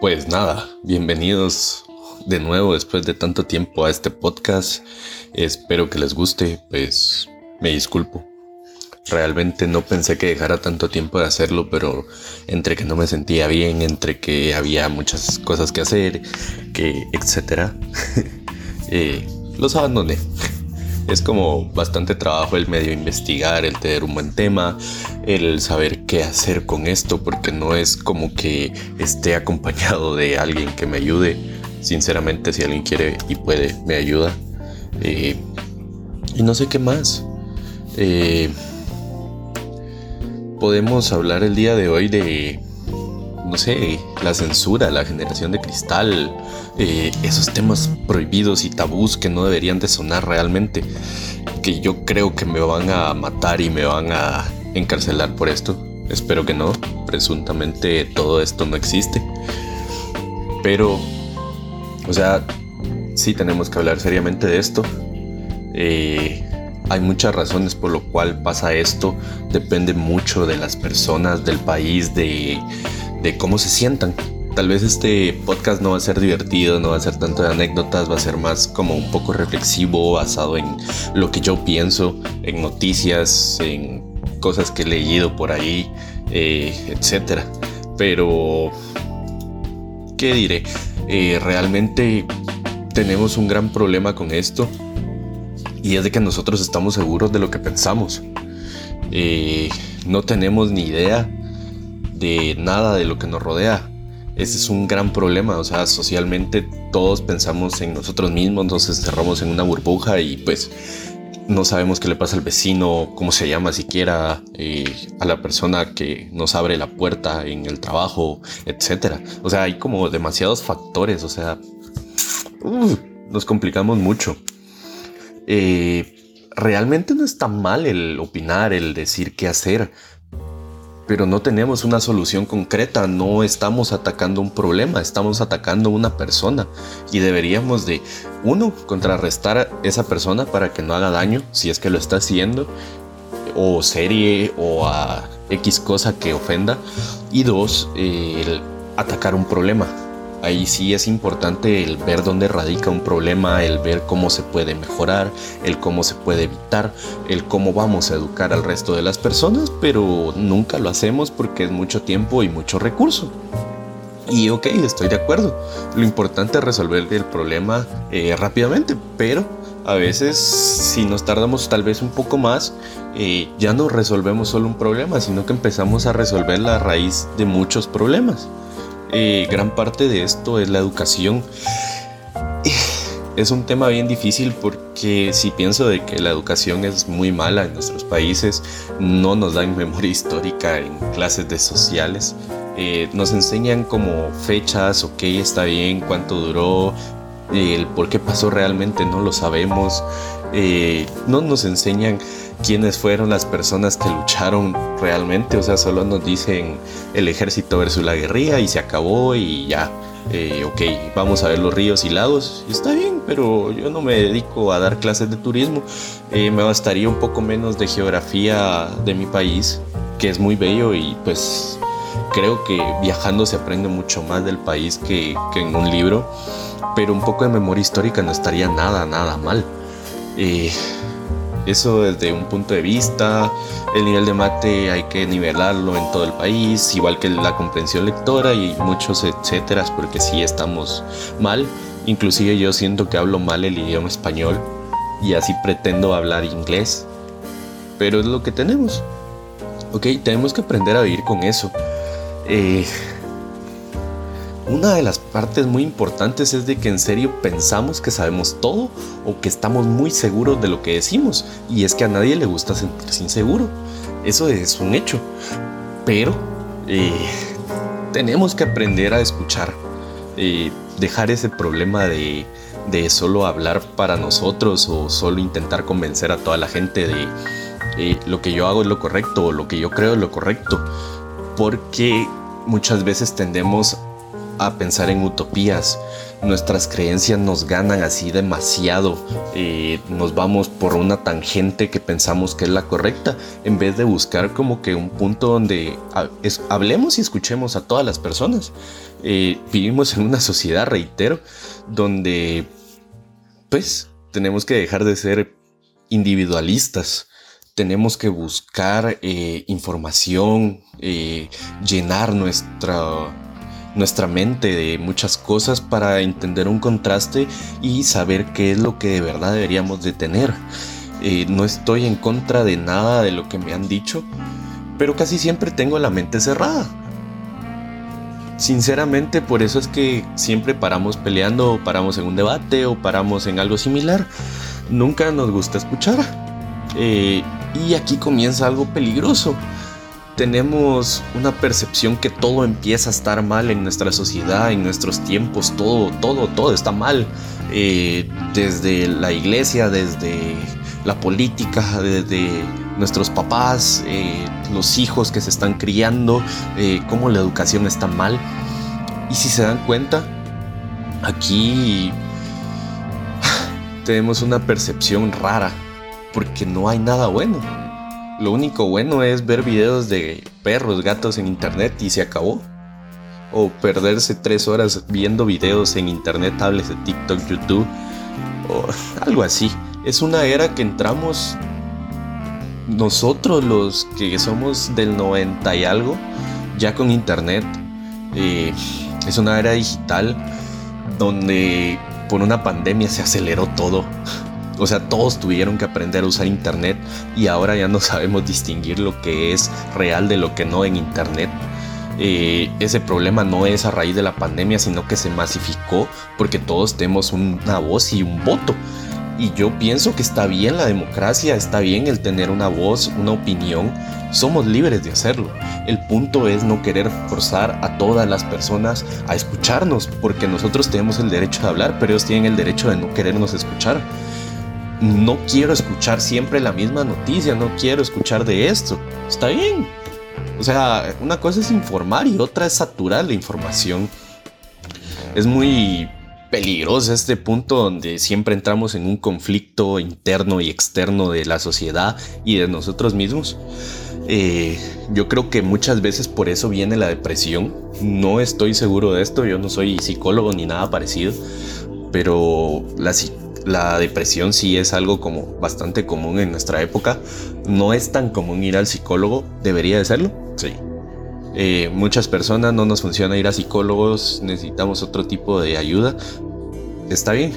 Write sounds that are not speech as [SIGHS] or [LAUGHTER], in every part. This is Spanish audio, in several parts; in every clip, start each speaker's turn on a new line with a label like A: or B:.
A: Pues nada, bienvenidos de nuevo después de tanto tiempo a este podcast. Espero que les guste, pues me disculpo. Realmente no pensé que dejara tanto tiempo de hacerlo, pero entre que no me sentía bien, entre que había muchas cosas que hacer, que etcétera, [LAUGHS] eh, los abandoné es como bastante trabajo el medio investigar, el tener un buen tema, el saber qué hacer con esto, porque no es como que esté acompañado de alguien que me ayude. Sinceramente, si alguien quiere y puede, me ayuda. Eh, y no sé qué más. Eh, podemos hablar el día de hoy de no sé, la censura, la generación de cristal, eh, esos temas prohibidos y tabús que no deberían de sonar realmente, que yo creo que me van a matar y me van a encarcelar por esto. Espero que no, presuntamente todo esto no existe. Pero, o sea, sí tenemos que hablar seriamente de esto. Eh, hay muchas razones por lo cual pasa esto. Depende mucho de las personas, del país, de de cómo se sientan. Tal vez este podcast no va a ser divertido, no va a ser tanto de anécdotas, va a ser más como un poco reflexivo, basado en lo que yo pienso, en noticias, en cosas que he leído por ahí, eh, etc. Pero, ¿qué diré? Eh, realmente tenemos un gran problema con esto y es de que nosotros estamos seguros de lo que pensamos. Eh, no tenemos ni idea de nada de lo que nos rodea. Ese es un gran problema, o sea, socialmente todos pensamos en nosotros mismos, nos encerramos en una burbuja y pues no sabemos qué le pasa al vecino, cómo se llama siquiera, eh, a la persona que nos abre la puerta en el trabajo, etc. O sea, hay como demasiados factores, o sea, nos complicamos mucho. Eh, realmente no está mal el opinar, el decir qué hacer, pero no tenemos una solución concreta, no estamos atacando un problema, estamos atacando una persona. Y deberíamos de, uno, contrarrestar a esa persona para que no haga daño si es que lo está haciendo, o serie o a X cosa que ofenda, y dos, el atacar un problema, Ahí sí es importante el ver dónde radica un problema, el ver cómo se puede mejorar, el cómo se puede evitar, el cómo vamos a educar al resto de las personas, pero nunca lo hacemos porque es mucho tiempo y mucho recurso. Y ok, estoy de acuerdo. Lo importante es resolver el problema eh, rápidamente, pero a veces si nos tardamos tal vez un poco más, eh, ya no resolvemos solo un problema, sino que empezamos a resolver la raíz de muchos problemas. Eh, gran parte de esto es la educación. Es un tema bien difícil porque si pienso de que la educación es muy mala en nuestros países, no nos dan memoria [LAUGHS] histórica en clases de sociales. Eh, nos enseñan como fechas, ok, está bien, cuánto duró, el por qué pasó realmente no lo sabemos. Eh, no nos enseñan quiénes fueron las personas que lucharon realmente, o sea, solo nos dicen el ejército versus la guerrilla y se acabó y ya. Eh, ok, vamos a ver los ríos y lagos, está bien, pero yo no me dedico a dar clases de turismo, eh, me bastaría un poco menos de geografía de mi país, que es muy bello y pues creo que viajando se aprende mucho más del país que, que en un libro, pero un poco de memoria histórica no estaría nada, nada mal. Eh, eso desde un punto de vista, el nivel de mate hay que nivelarlo en todo el país, igual que la comprensión lectora y muchos etcétera, porque sí estamos mal. Inclusive yo siento que hablo mal el idioma español y así pretendo hablar inglés. Pero es lo que tenemos. Ok, tenemos que aprender a vivir con eso. Eh, una de las partes muy importantes es de que en serio pensamos que sabemos todo o que estamos muy seguros de lo que decimos. Y es que a nadie le gusta sentirse inseguro. Eso es un hecho. Pero eh, tenemos que aprender a escuchar. Eh, dejar ese problema de, de, solo hablar para nosotros o solo intentar convencer a toda la gente de eh, lo que yo hago es lo correcto o lo que yo creo es lo correcto. Porque muchas veces tendemos a pensar en utopías nuestras creencias nos ganan así demasiado, eh, nos vamos por una tangente que pensamos que es la correcta, en vez de buscar como que un punto donde hablemos y escuchemos a todas las personas. Eh, vivimos en una sociedad, reitero, donde pues tenemos que dejar de ser individualistas. Tenemos que buscar eh, información, llenar nuestra, nuestra mente de muchas cosas para entender un contraste y saber qué es lo que de verdad deberíamos de tener. Eh, no estoy en contra de nada de lo que me han dicho, pero casi siempre tengo la mente cerrada. Sinceramente, por eso es que siempre paramos peleando o paramos en un debate o paramos en algo similar. Nunca nos gusta escuchar. Eh, y aquí comienza algo peligroso tenemos una percepción que todo empieza a estar mal en nuestra sociedad, en nuestros tiempos, todo, todo, todo está mal. Eh, desde la iglesia, desde la política, desde nuestros papás, eh, los hijos que se están criando, eh, cómo la educación está mal. Y si se dan cuenta, aquí [SIGHS] tenemos una percepción rara, porque no hay nada bueno lo único bueno es ver videos de perros, gatos en internet y se acabó. O perderse tres horas viendo videos en internet, tablets de TikTok, YouTube o [LAUGHS] algo así. Es una era que entramos nosotros los que somos del 90 y algo, ya con internet. Eh, es una era digital donde por una pandemia se aceleró todo. O sea, todos tuvieron que aprender a usar Internet y ahora ya no [LAUGHS] sabemos distinguir lo que es real de lo que no en Internet. Eh, ese problema no es a raíz de la pandemia, sino que se masificó porque todos tenemos una voz y un voto. Y yo pienso que está bien la democracia, está bien el tener una voz, una opinión. Somos libres de hacerlo. El punto es no querer forzar a todas las personas a escucharnos, porque nosotros tenemos el derecho de hablar, pero ellos tienen el derecho de no querernos escuchar no quiero escuchar siempre la misma noticia, no quiero escuchar de esto. Está bien. O sea, una cosa es informar y otra es saturar la información. Es muy peligroso este punto donde siempre entramos en un conflicto interno y externo de la sociedad y de nosotros mismos. Eh, yo creo que muchas veces por eso viene la depresión. No estoy seguro de esto, yo no soy psicólogo ni nada parecido, pero la, la depresión sí es algo como bastante común en nuestra época. No es tan común ir al psicólogo, debería de serlo. Sí. Eh, muchas personas no nos funciona ir a psicólogos, necesitamos otro tipo de ayuda. Está bien.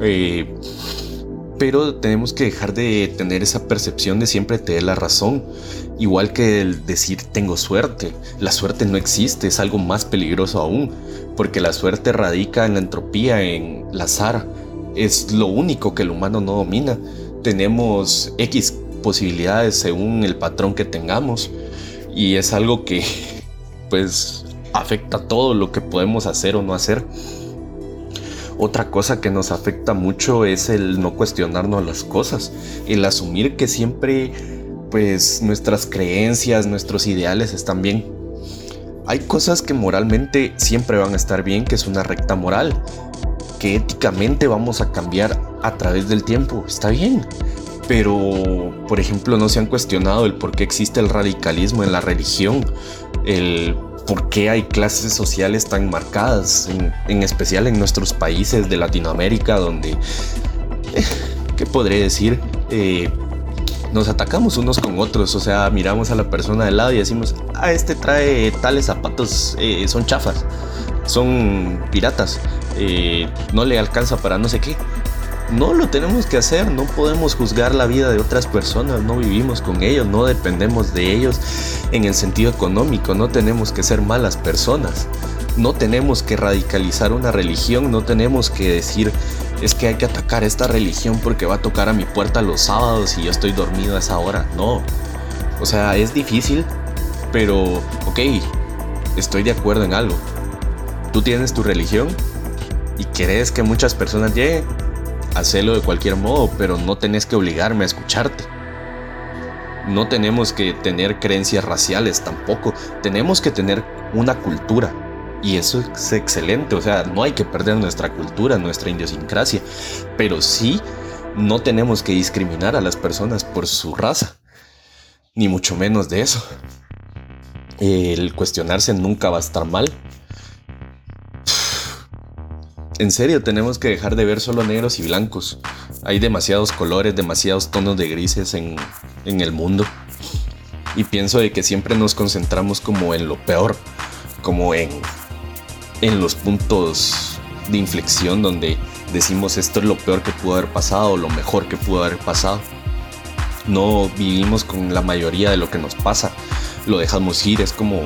A: Eh, pero tenemos que dejar de tener esa percepción de siempre tener la razón. Igual que el decir tengo suerte. La suerte no existe, es algo más peligroso aún. Porque la suerte radica en la entropía, en el azar es lo único que el humano no domina. Tenemos X posibilidades según el patrón que tengamos y es algo que [LAUGHS] pues afecta todo lo que podemos hacer o no hacer. Otra cosa que nos afecta mucho es el no cuestionarnos las cosas, el asumir que siempre pues nuestras creencias, nuestros ideales están bien. Hay cosas que moralmente siempre van a estar bien, que es una recta moral, éticamente vamos a cambiar a través del tiempo. Está bien. Pero, por ejemplo, no se han cuestionado el por qué existe el radicalismo en la religión, el por qué hay clases sociales tan marcadas, en, especial en nuestros países de Latinoamérica, donde, eh, ¿qué podré decir? Eh, nos atacamos unos con otros, o sea, miramos a la persona de lado y decimos, ah, este trae tales zapatos, eh, son chafas, son piratas, no le alcanza para no sé qué. No lo tenemos que hacer, no podemos juzgar la vida de otras personas, no vivimos con ellos, no dependemos de ellos en el sentido económico, no tenemos que ser malas personas, no tenemos que radicalizar una religión, no tenemos que decir es que hay que atacar esta religión porque va a tocar a mi puerta los sábados y yo estoy dormido a esa hora, no. O sea, es difícil, pero ok, estoy de acuerdo en algo. Tú tienes tu religión, y querés que muchas personas lleguen, hacelo de cualquier modo, pero no tenés que obligarme a escucharte. No tenemos que tener creencias raciales tampoco, tenemos que tener una cultura. Y eso es excelente, o sea, no hay que perder nuestra cultura, nuestra idiosincrasia, pero sí no tenemos que discriminar a las personas por su raza, ni mucho menos de eso. El cuestionarse nunca va a estar mal. En serio, tenemos que dejar de ver solo negros y blancos. Hay demasiados colores, demasiados tonos de grises en, en el mundo. Y pienso de que siempre nos concentramos como en lo peor, como en, en los puntos de inflexión donde decimos esto es lo peor que pudo haber pasado, lo mejor que pudo haber pasado. No vivimos con la mayoría de lo que nos pasa, lo dejamos ir, es como,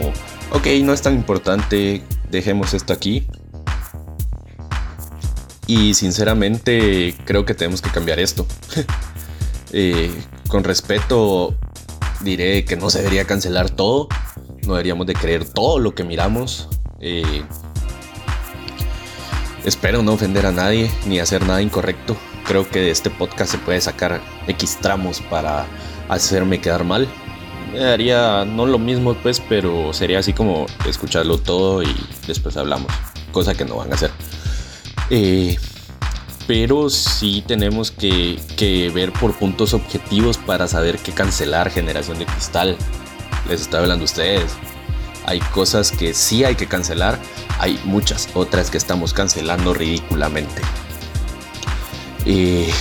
A: ok, no es tan importante, dejemos esto aquí. Y sinceramente creo que tenemos que cambiar esto. [LAUGHS] Eh, con respeto diré que no se debería cancelar todo, no deberíamos de creer todo lo que miramos. Eh, espero no ofender a nadie ni hacer nada incorrecto. Creo que de este podcast se puede sacar X tramos para hacerme quedar mal. Me daría no lo mismo pues, pero sería así como escucharlo todo y después hablamos. Cosa que no van a hacer. Eh, pero sí tenemos que, ver por puntos objetivos para saber qué cancelar Generación de Cristal. Les estoy hablando a ustedes. Hay cosas que sí hay que cancelar, hay muchas otras que estamos cancelando ridículamente. Eh,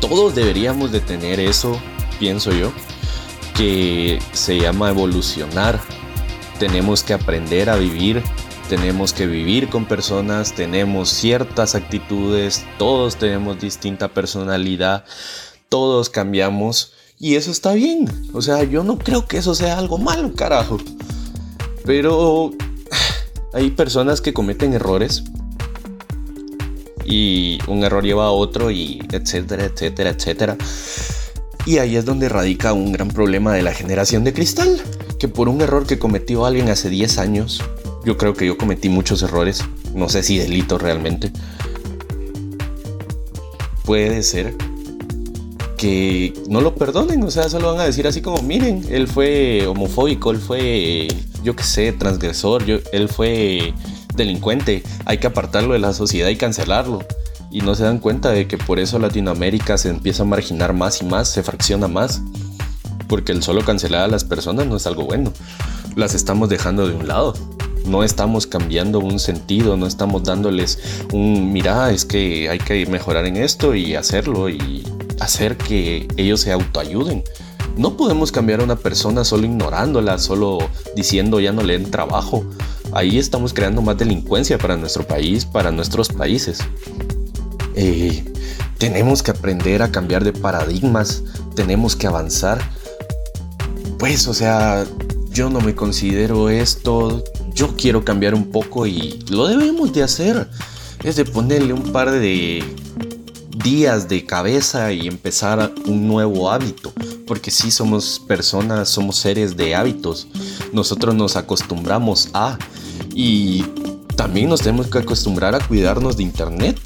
A: todos deberíamos de tener eso, pienso yo, que se llama evolucionar. Tenemos que aprender a vivir tenemos que vivir con personas, tenemos ciertas actitudes, todos tenemos distinta personalidad, todos cambiamos y eso está bien. O sea, yo no creo que eso sea algo malo, carajo. Pero [SIGHS] hay personas que cometen errores y un error lleva a otro y etcétera, etcétera, etcétera. Y ahí es donde radica un gran problema de la generación de cristal, que por un error que cometió alguien hace 10 años, yo creo que yo cometí muchos errores. No sé si delito realmente. Puede ser que no lo perdonen. O sea, solo van a decir así como, miren, él fue homofóbico, él fue, yo qué sé, transgresor, él fue delincuente. Hay que apartarlo de la sociedad y cancelarlo. Y no se dan cuenta de que por eso Latinoamérica se empieza a marginar más y más, se fracciona más. Porque el solo cancelar a las personas no es algo bueno. Las estamos dejando de un lado no estamos cambiando un sentido, no estamos dándoles un, mira, es que hay que mejorar en esto y hacerlo y hacer que ellos se autoayuden. No podemos cambiar a una persona solo ignorándola, solo diciendo ya no le den trabajo. Ahí estamos creando más delincuencia para nuestro país, para nuestros países. Eh, tenemos que aprender a cambiar de paradigmas, tenemos que avanzar. Pues, o sea, yo no me considero esto, yo quiero cambiar un poco y lo debemos de hacer. Es de ponerle un par de días de cabeza y empezar un nuevo hábito. Porque si somos personas, somos seres de hábitos. Nosotros nos acostumbramos a... Y también nos tenemos que acostumbrar a cuidarnos de Internet.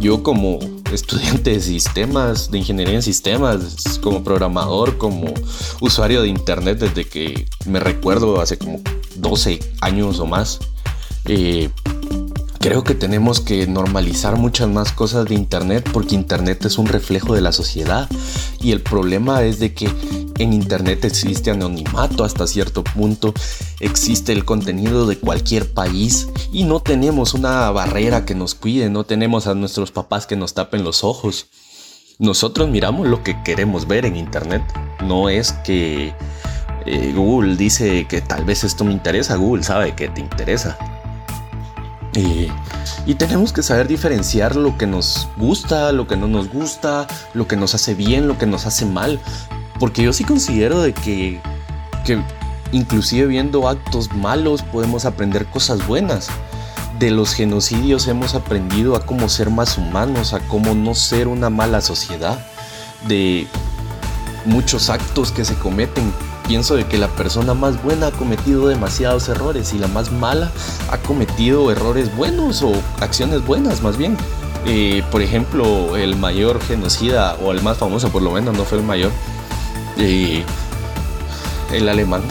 A: Yo como estudiante de sistemas, de ingeniería en sistemas, como programador, como usuario de Internet desde que me recuerdo hace como 12 años o más. Eh, creo que tenemos que normalizar muchas más cosas de Internet porque Internet es un reflejo de la sociedad y el problema es de que en Internet existe anonimato hasta cierto punto, existe el contenido de cualquier país y no tenemos una barrera que nos cuide, no tenemos a nuestros papás que nos tapen los ojos. Nosotros miramos lo que queremos ver en Internet, no es que eh, Google dice que tal vez esto me interesa, Google sabe que te interesa. y tenemos que saber diferenciar lo que nos gusta, lo que no nos gusta, lo que nos hace bien, lo que nos hace mal. Porque yo sí considero de que, que inclusive viendo actos malos podemos aprender cosas buenas. De los genocidios hemos aprendido a cómo ser más humanos, a cómo no ser una mala sociedad. De muchos actos que se cometen pienso de que la persona más buena ha cometido demasiados errores y la más mala ha cometido errores buenos o acciones buenas más bien. Eh, por ejemplo, el mayor genocida, o el más famoso por lo menos, no fue el mayor, eh, el alemán,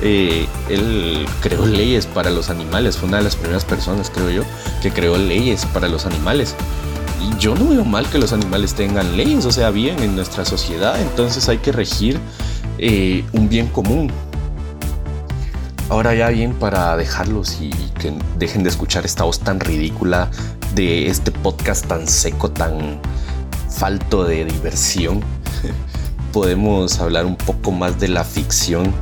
A: eh, él creó leyes para los animales, fue una de las primeras personas, creo yo, que creó leyes para los animales. Y yo no veo mal que los animales tengan leyes, o sea, bien en nuestra sociedad, entonces hay que regir eh, un bien común. Ahora ya bien para dejarlos y que dejen de escuchar esta voz tan ridícula de este podcast tan seco, tan falto de diversión, [LAUGHS] podemos hablar un poco más de la ficción.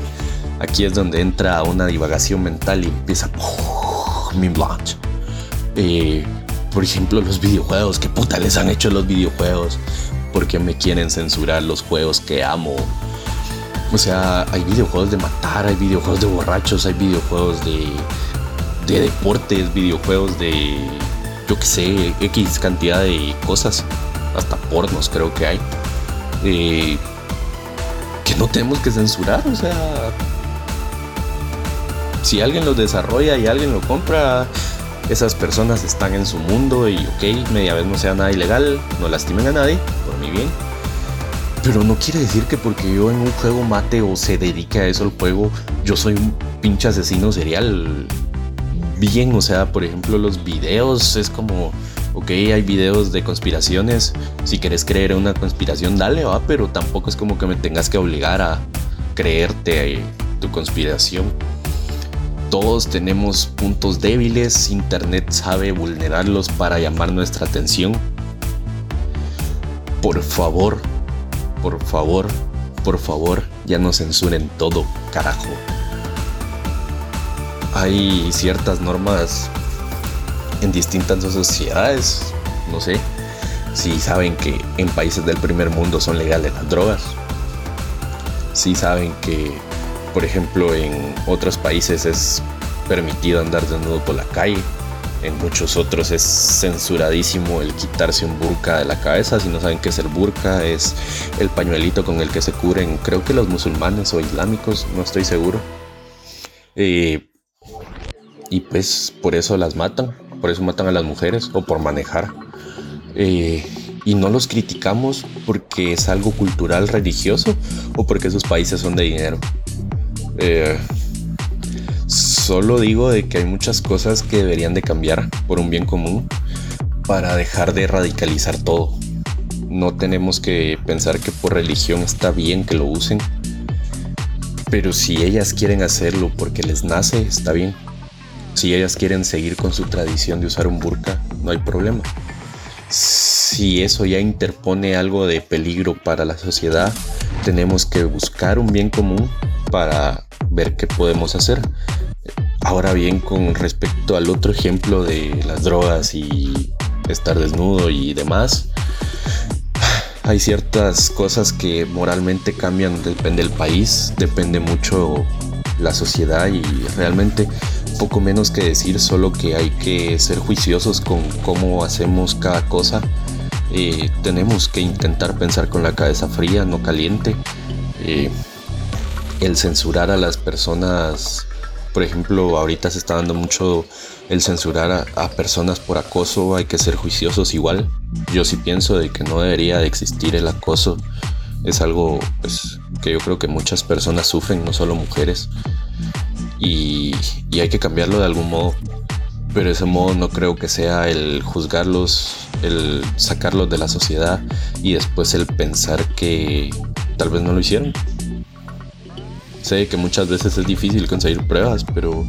A: [LAUGHS] Aquí es donde entra una divagación mental y empieza mi blanche. Eh, por ejemplo, los videojuegos. ¿Qué puta les han hecho los videojuegos? Porque me quieren censurar los juegos que amo? O sea, hay videojuegos de matar, hay videojuegos de borrachos, hay videojuegos de, de deportes, videojuegos de, yo qué sé, X cantidad de cosas. Hasta pornos creo que hay. Eh, que no tenemos que censurar, o sea... Si alguien lo desarrolla y alguien lo compra, esas personas están en su mundo y ok, media vez no sea nada ilegal, no lastimen a nadie, por mi bien pero no quiere decir que porque yo en un juego mate o se dedique a eso el juego, yo soy un pinche asesino serial. Bien, o sea, por ejemplo, los videos es como, ok, hay videos de conspiraciones. Si quieres creer en una conspiración, dale, va, pero tampoco es como que me tengas que obligar a creerte tu conspiración. Todos tenemos puntos débiles, Internet sabe vulnerarlos para llamar nuestra atención. Por favor, por favor, por favor, ya no censuren todo, carajo. Hay ciertas normas en distintas sociedades, no sé, si saben que en países del primer mundo son legales las drogas, si saben que, por ejemplo, en otros países es permitido andar desnudo por la calle, en muchos otros es censuradísimo el quitarse un burka de la cabeza. Si no saben qué es el burka, es el pañuelito con el que se cubren, creo que los musulmanes o islámicos, no estoy seguro. Y pues por eso las matan, por eso matan a las mujeres o por manejar. Eh, y no los criticamos porque es algo cultural, religioso o porque esos países son de dinero. Eh, Solo digo de que hay muchas cosas que deberían de cambiar por un bien común para dejar de radicalizar todo. No tenemos que pensar que por religión está bien que lo usen. Pero si ellas quieren hacerlo porque les nace, está bien. Si ellas quieren seguir con su tradición de usar un burka, no hay problema. Si eso ya interpone algo de peligro para la sociedad, tenemos que buscar un bien común para ver qué podemos hacer. Ahora bien, con respecto al otro ejemplo de las drogas y estar desnudo y demás, hay ciertas cosas que moralmente cambian, depende del país, depende mucho la sociedad y realmente poco menos que decir, solo que hay que ser juiciosos con cómo hacemos cada cosa. Eh, tenemos que intentar pensar con la cabeza fría, no caliente. Eh, el censurar a las personas por ejemplo, ahorita se está dando mucho el censurar a, personas por acoso, hay que ser juiciosos igual. Yo sí pienso de que no debería de existir el acoso. Es algo pues, que yo creo que muchas personas sufren, no solo mujeres. Y, y hay que cambiarlo de algún modo. Pero ese modo no creo que sea el juzgarlos, el sacarlos de la sociedad y después el pensar que tal vez no lo hicieron. Sé que muchas veces es difícil conseguir pruebas, pero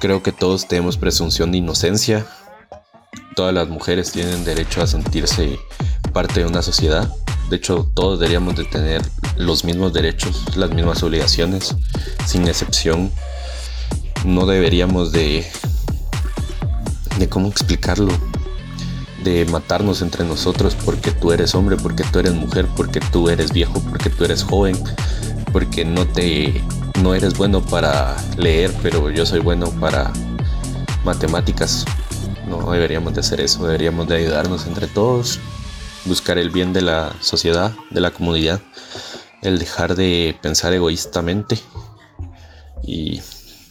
A: creo que todos tenemos presunción de inocencia. Todas las mujeres tienen derecho a sentirse parte de una sociedad. De hecho, todos deberíamos de tener los mismos derechos, las mismas obligaciones, sin excepción. No deberíamos de... de cómo explicarlo de matarnos entre nosotros porque tú eres hombre, porque tú eres mujer, porque tú eres viejo, porque tú eres joven, porque no te no eres bueno para leer, pero yo soy bueno para matemáticas. No deberíamos de hacer eso, deberíamos de ayudarnos entre todos, buscar el bien de la sociedad, de la comunidad, el dejar de pensar egoístamente. Y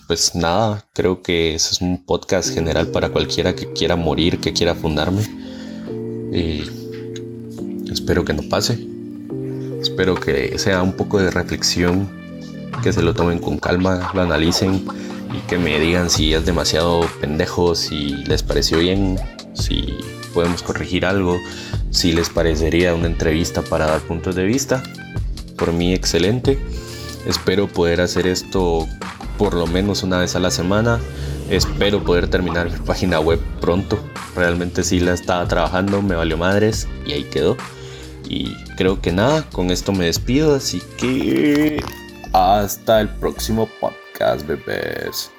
A: pues nada, creo que ese es un podcast general para cualquiera que quiera morir, que quiera fundarme. Y espero que no pase. Espero que sea un poco de reflexión que se lo tomen con calma, lo analicen y que me digan si es demasiado pendejo, si les pareció bien, si podemos corregir algo, si les parecería una entrevista para dar puntos de vista. Por mí excelente. Espero poder hacer esto por lo menos una vez a la semana. Espero poder terminar mi página web pronto. Realmente sí la estaba trabajando, me valió madres y ahí quedó. Y creo que nada, con esto me despido, así que hasta el próximo podcast, bebés.